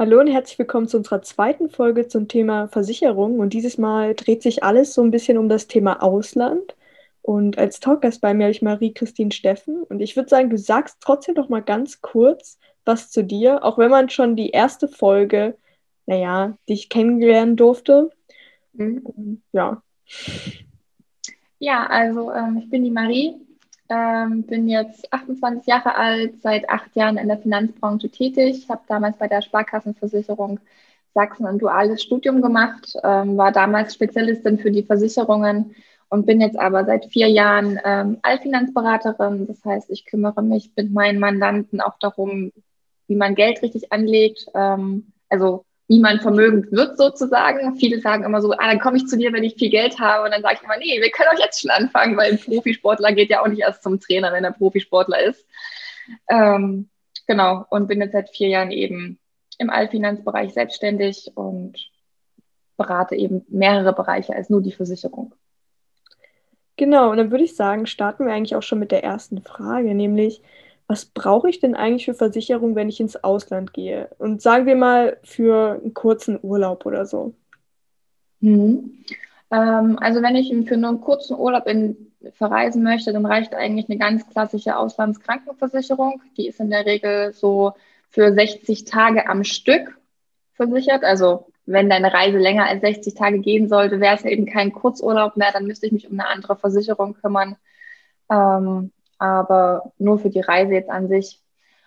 Hallo und herzlich willkommen zu unserer zweiten Folge zum Thema Versicherung. Und dieses Mal dreht sich alles so ein bisschen um das Thema Ausland. Und als Talkgast bei mir habe ich Marie-Christine Steffen. Und ich würde sagen, du sagst trotzdem noch mal ganz kurz was zu dir, auch wenn man schon die erste Folge, naja, dich kennenlernen durfte. Mhm. Ja. Ja, also ähm, ich bin die Marie, ähm, bin jetzt 28 Jahre alt, seit acht Jahren in der Finanzbranche tätig, habe damals bei der Sparkassenversicherung Sachsen ein duales Studium gemacht, ähm, war damals Spezialistin für die Versicherungen und bin jetzt aber seit vier Jahren ähm, Allfinanzberaterin. Das heißt, ich kümmere mich mit meinen Mandanten auch darum, wie man Geld richtig anlegt, ähm, also wie man vermögend wird sozusagen. Viele sagen immer so, ah, dann komme ich zu dir, wenn ich viel Geld habe. Und dann sage ich immer, nee, wir können auch jetzt schon anfangen, weil ein Profisportler geht ja auch nicht erst zum Trainer, wenn er Profisportler ist. Ähm, genau, und bin jetzt seit vier Jahren eben im Allfinanzbereich selbstständig und berate eben mehrere Bereiche als nur die Versicherung. Genau, und dann würde ich sagen, starten wir eigentlich auch schon mit der ersten Frage, nämlich, was brauche ich denn eigentlich für Versicherung, wenn ich ins Ausland gehe? Und sagen wir mal für einen kurzen Urlaub oder so. Mhm. Ähm, also wenn ich für nur einen kurzen Urlaub in, verreisen möchte, dann reicht eigentlich eine ganz klassische Auslandskrankenversicherung. Die ist in der Regel so für 60 Tage am Stück versichert. Also wenn deine Reise länger als 60 Tage gehen sollte, wäre es eben kein Kurzurlaub mehr, dann müsste ich mich um eine andere Versicherung kümmern. Ähm, aber nur für die Reise jetzt an sich.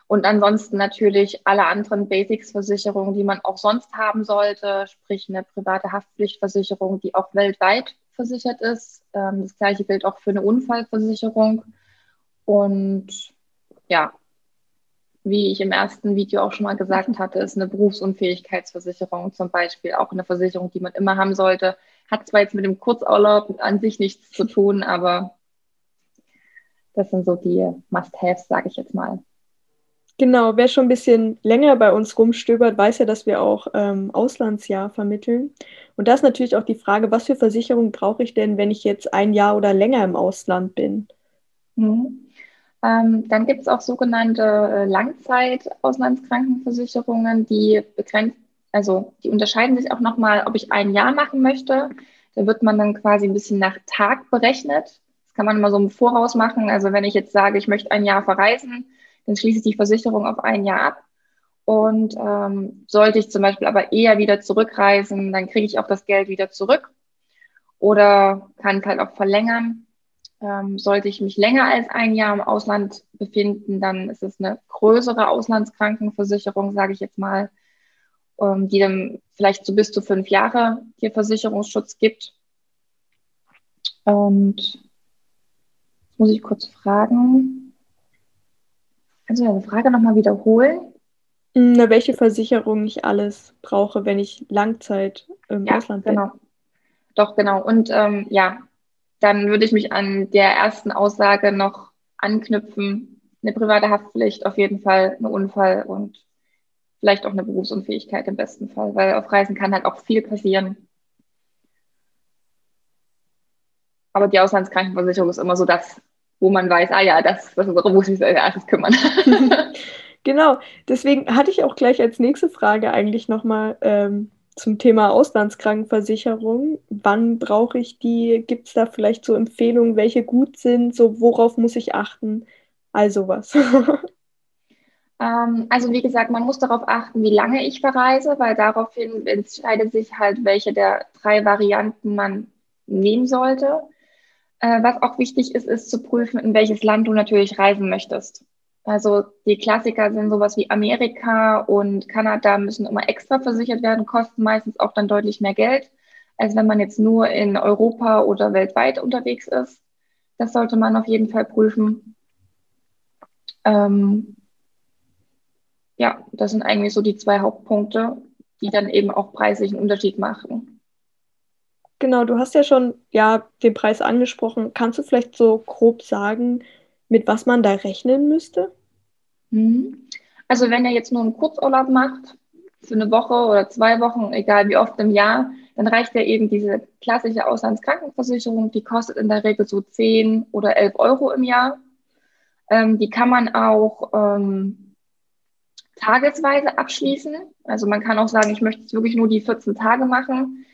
Und ansonsten natürlich alle anderen Basics-Versicherungen, die man auch sonst haben sollte, sprich eine private Haftpflichtversicherung, die auch weltweit versichert ist. Ähm, das gleiche gilt auch für eine Unfallversicherung. Und ja, wie ich im ersten Video auch schon mal gesagt hatte, ist eine Berufsunfähigkeitsversicherung zum Beispiel auch eine Versicherung, die man immer haben sollte. Hat zwar jetzt mit dem Kurzurlaub an sich nichts zu tun, aber das sind so die Must-Haves, sage ich jetzt mal. Genau, wer schon ein bisschen länger bei uns rumstöbert, weiß ja, dass wir auch ähm, Auslandsjahr vermitteln. Und da ist natürlich auch die Frage, was für Versicherung brauche ich denn, wenn ich jetzt ein Jahr oder länger im Ausland bin? Mhm. Ähm, dann gibt es auch sogenannte äh, Langzeit-Auslandskrankenversicherungen, die begrenzt, also die unterscheiden sich auch nochmal, ob ich ein Jahr machen möchte. Da wird man dann quasi ein bisschen nach Tag berechnet kann man immer so im Voraus machen. Also wenn ich jetzt sage, ich möchte ein Jahr verreisen, dann schließe ich die Versicherung auf ein Jahr ab. Und ähm, sollte ich zum Beispiel aber eher wieder zurückreisen, dann kriege ich auch das Geld wieder zurück oder kann es halt auch verlängern. Ähm, sollte ich mich länger als ein Jahr im Ausland befinden, dann ist es eine größere Auslandskrankenversicherung, sage ich jetzt mal, ähm, die dann vielleicht so bis zu fünf Jahre hier Versicherungsschutz gibt. Und muss ich kurz fragen. Also eine Frage nochmal wiederholen? Na, welche Versicherung ich alles brauche, wenn ich Langzeit im ja, Ausland bin. Genau. Doch, genau. Und ähm, ja, dann würde ich mich an der ersten Aussage noch anknüpfen. Eine private Haftpflicht, auf jeden Fall, ein Unfall und vielleicht auch eine Berufsunfähigkeit im besten Fall, weil auf Reisen kann halt auch viel passieren. Aber die Auslandskrankenversicherung ist immer so das wo man weiß, ah ja, das, das muss ich als erstes kümmern. genau, deswegen hatte ich auch gleich als nächste Frage eigentlich nochmal ähm, zum Thema Auslandskrankenversicherung. Wann brauche ich die? Gibt es da vielleicht so Empfehlungen, welche gut sind? So, worauf muss ich achten? Also was. Ähm, also wie gesagt, man muss darauf achten, wie lange ich verreise, weil daraufhin entscheidet sich halt, welche der drei Varianten man nehmen sollte. Äh, was auch wichtig ist, ist zu prüfen, in welches Land du natürlich reisen möchtest. Also die Klassiker sind sowas wie Amerika und Kanada müssen immer extra versichert werden, kosten meistens auch dann deutlich mehr Geld, als wenn man jetzt nur in Europa oder weltweit unterwegs ist. Das sollte man auf jeden Fall prüfen. Ähm, ja, das sind eigentlich so die zwei Hauptpunkte, die dann eben auch preislichen Unterschied machen. Genau, du hast ja schon ja, den Preis angesprochen. Kannst du vielleicht so grob sagen, mit was man da rechnen müsste? Mhm. Also wenn er jetzt nur einen Kurzurlaub macht, für eine Woche oder zwei Wochen, egal wie oft im Jahr, dann reicht ja eben diese klassische Auslandskrankenversicherung, die kostet in der Regel so 10 oder 11 Euro im Jahr. Ähm, die kann man auch ähm, tagesweise abschließen. Also man kann auch sagen, ich möchte jetzt wirklich nur die 14 Tage machen.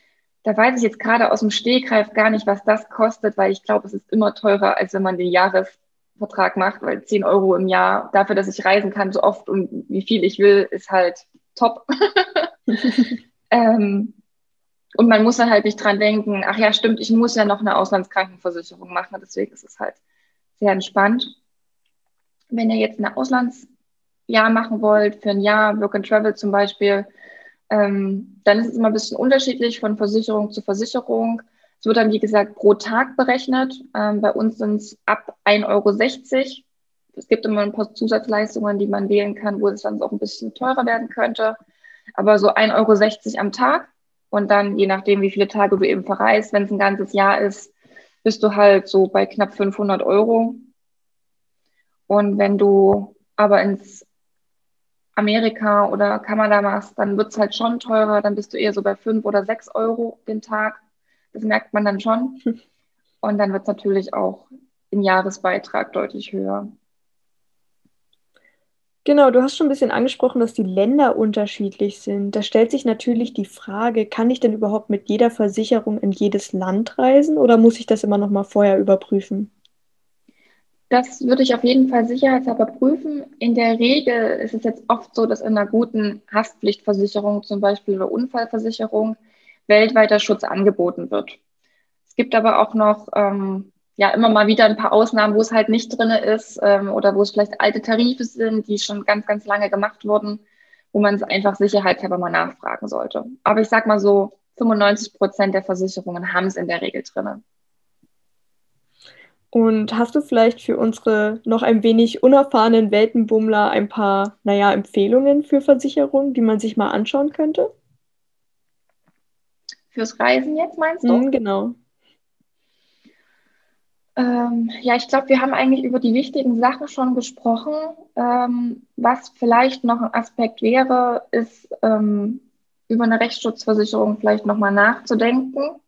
Da weiß ich jetzt gerade aus dem Stehgreif gar nicht, was das kostet, weil ich glaube, es ist immer teurer, als wenn man den Jahresvertrag macht, weil 10 Euro im Jahr dafür, dass ich reisen kann, so oft und wie viel ich will, ist halt top. ähm, und man muss dann halt nicht dran denken, ach ja, stimmt, ich muss ja noch eine Auslandskrankenversicherung machen. Deswegen ist es halt sehr entspannt. Wenn ihr jetzt ein Auslandsjahr machen wollt, für ein Jahr, Work and Travel zum Beispiel, ähm, dann ist es immer ein bisschen unterschiedlich von Versicherung zu Versicherung. Es wird dann, wie gesagt, pro Tag berechnet. Ähm, bei uns sind es ab 1,60 Euro. Es gibt immer ein paar Zusatzleistungen, die man wählen kann, wo es dann auch ein bisschen teurer werden könnte. Aber so 1,60 Euro am Tag. Und dann, je nachdem, wie viele Tage du eben verreist, wenn es ein ganzes Jahr ist, bist du halt so bei knapp 500 Euro. Und wenn du aber ins Amerika oder Kanada machst, dann wird es halt schon teurer. Dann bist du eher so bei 5 oder 6 Euro den Tag. Das merkt man dann schon. Und dann wird es natürlich auch im Jahresbeitrag deutlich höher. Genau, du hast schon ein bisschen angesprochen, dass die Länder unterschiedlich sind. Da stellt sich natürlich die Frage, kann ich denn überhaupt mit jeder Versicherung in jedes Land reisen oder muss ich das immer noch mal vorher überprüfen? Das würde ich auf jeden Fall sicherheitshalber prüfen. In der Regel ist es jetzt oft so, dass in einer guten Haftpflichtversicherung zum Beispiel oder Unfallversicherung weltweiter Schutz angeboten wird. Es gibt aber auch noch ähm, ja immer mal wieder ein paar Ausnahmen, wo es halt nicht drin ist ähm, oder wo es vielleicht alte Tarife sind, die schon ganz, ganz lange gemacht wurden, wo man es einfach sicherheitshalber mal nachfragen sollte. Aber ich sag mal so, 95 Prozent der Versicherungen haben es in der Regel drin. Und hast du vielleicht für unsere noch ein wenig unerfahrenen Weltenbummler ein paar, naja, Empfehlungen für Versicherungen, die man sich mal anschauen könnte? Fürs Reisen jetzt meinst du? Mm, genau. Ähm, ja, ich glaube, wir haben eigentlich über die wichtigen Sachen schon gesprochen. Ähm, was vielleicht noch ein Aspekt wäre, ist ähm, über eine Rechtsschutzversicherung vielleicht nochmal nachzudenken.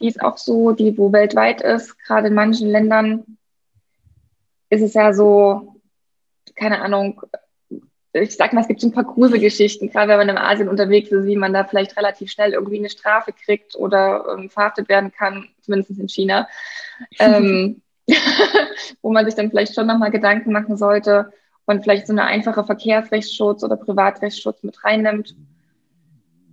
Die ist auch so, die wo weltweit ist. Gerade in manchen Ländern ist es ja so, keine Ahnung, ich sag mal, es gibt so ein paar Gruselgeschichten, gerade wenn man in Asien unterwegs ist, wie man da vielleicht relativ schnell irgendwie eine Strafe kriegt oder ähm, verhaftet werden kann, zumindest in China, ähm, wo man sich dann vielleicht schon nochmal Gedanken machen sollte und vielleicht so eine einfache Verkehrsrechtsschutz oder Privatrechtsschutz mit reinnimmt.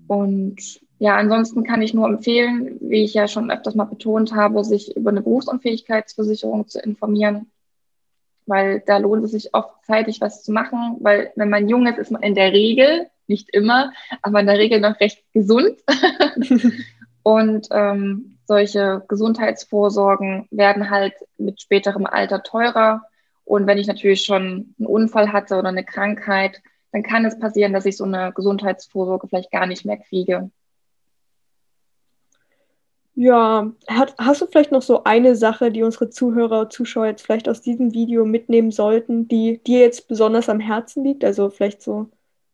Und ja, ansonsten kann ich nur empfehlen, wie ich ja schon öfters mal betont habe, sich über eine Berufsunfähigkeitsversicherung zu informieren weil da lohnt es sich oft zeitig was zu machen, weil wenn man jung ist, ist man in der Regel, nicht immer, aber in der Regel noch recht gesund. und ähm, solche Gesundheitsvorsorgen werden halt mit späterem Alter teurer. Und wenn ich natürlich schon einen Unfall hatte oder eine Krankheit, dann kann es passieren, dass ich so eine Gesundheitsvorsorge vielleicht gar nicht mehr kriege. Ja, hat, hast du vielleicht noch so eine Sache, die unsere Zuhörer, Zuschauer jetzt vielleicht aus diesem Video mitnehmen sollten, die dir jetzt besonders am Herzen liegt? Also vielleicht so,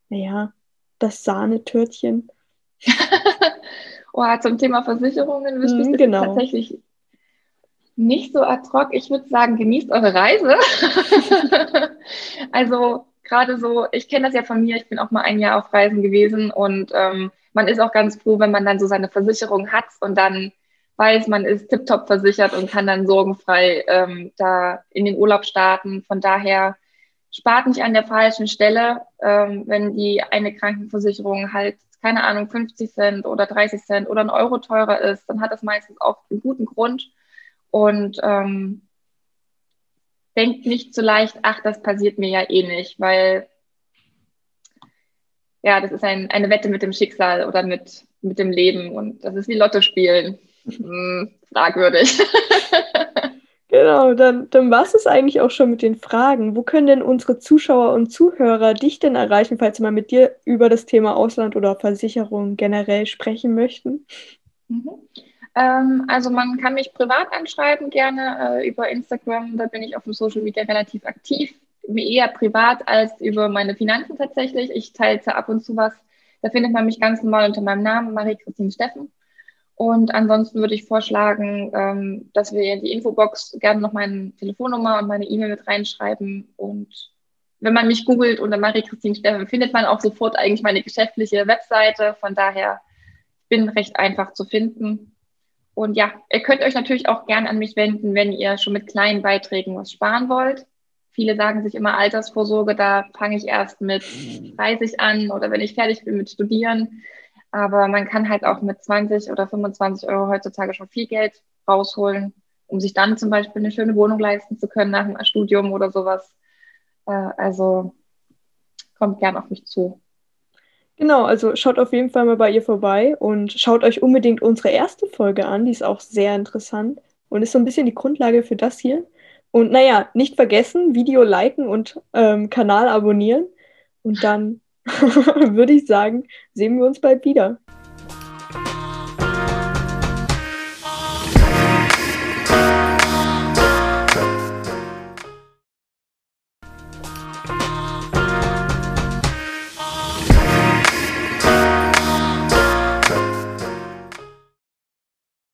naja, das Sahnetörtchen. oh, zum Thema Versicherungen wüsste ich mm, genau. tatsächlich nicht so ad hoc. Ich würde sagen, genießt eure Reise. also gerade so, ich kenne das ja von mir, ich bin auch mal ein Jahr auf Reisen gewesen und ähm, man ist auch ganz froh, wenn man dann so seine Versicherung hat und dann weiß, man ist tiptop versichert und kann dann sorgenfrei ähm, da in den Urlaub starten. Von daher spart nicht an der falschen Stelle, ähm, wenn die eine Krankenversicherung halt, keine Ahnung, 50 Cent oder 30 Cent oder ein Euro teurer ist, dann hat das meistens auch einen guten Grund. Und ähm, denkt nicht so leicht, ach, das passiert mir ja eh nicht, weil ja, das ist ein, eine Wette mit dem Schicksal oder mit, mit dem Leben und das ist wie Lotto spielen. Hm, fragwürdig. Genau, dann, dann war es eigentlich auch schon mit den Fragen. Wo können denn unsere Zuschauer und Zuhörer dich denn erreichen, falls sie mal mit dir über das Thema Ausland oder Versicherung generell sprechen möchten? Mhm. Ähm, also man kann mich privat anschreiben, gerne äh, über Instagram. Da bin ich auf dem Social Media relativ aktiv. Eher privat als über meine Finanzen tatsächlich. Ich teile ab und zu was. Da findet man mich ganz normal unter meinem Namen, Marie-Christine Steffen. Und ansonsten würde ich vorschlagen, ähm, dass wir in die Infobox gerne noch meine Telefonnummer und meine E-Mail mit reinschreiben. Und wenn man mich googelt unter Marie-Christine Steffen, findet man auch sofort eigentlich meine geschäftliche Webseite. Von daher bin recht einfach zu finden. Und ja, ihr könnt euch natürlich auch gerne an mich wenden, wenn ihr schon mit kleinen Beiträgen was sparen wollt. Viele sagen sich immer Altersvorsorge, da fange ich erst mit 30 an oder wenn ich fertig bin mit Studieren. Aber man kann halt auch mit 20 oder 25 Euro heutzutage schon viel Geld rausholen, um sich dann zum Beispiel eine schöne Wohnung leisten zu können nach dem Studium oder sowas. Äh, also kommt gern auf mich zu. Genau, also schaut auf jeden Fall mal bei ihr vorbei und schaut euch unbedingt unsere erste Folge an. Die ist auch sehr interessant und ist so ein bisschen die Grundlage für das hier. Und naja, nicht vergessen, Video liken und ähm, Kanal abonnieren. Und dann würde ich sagen, sehen wir uns bald wieder.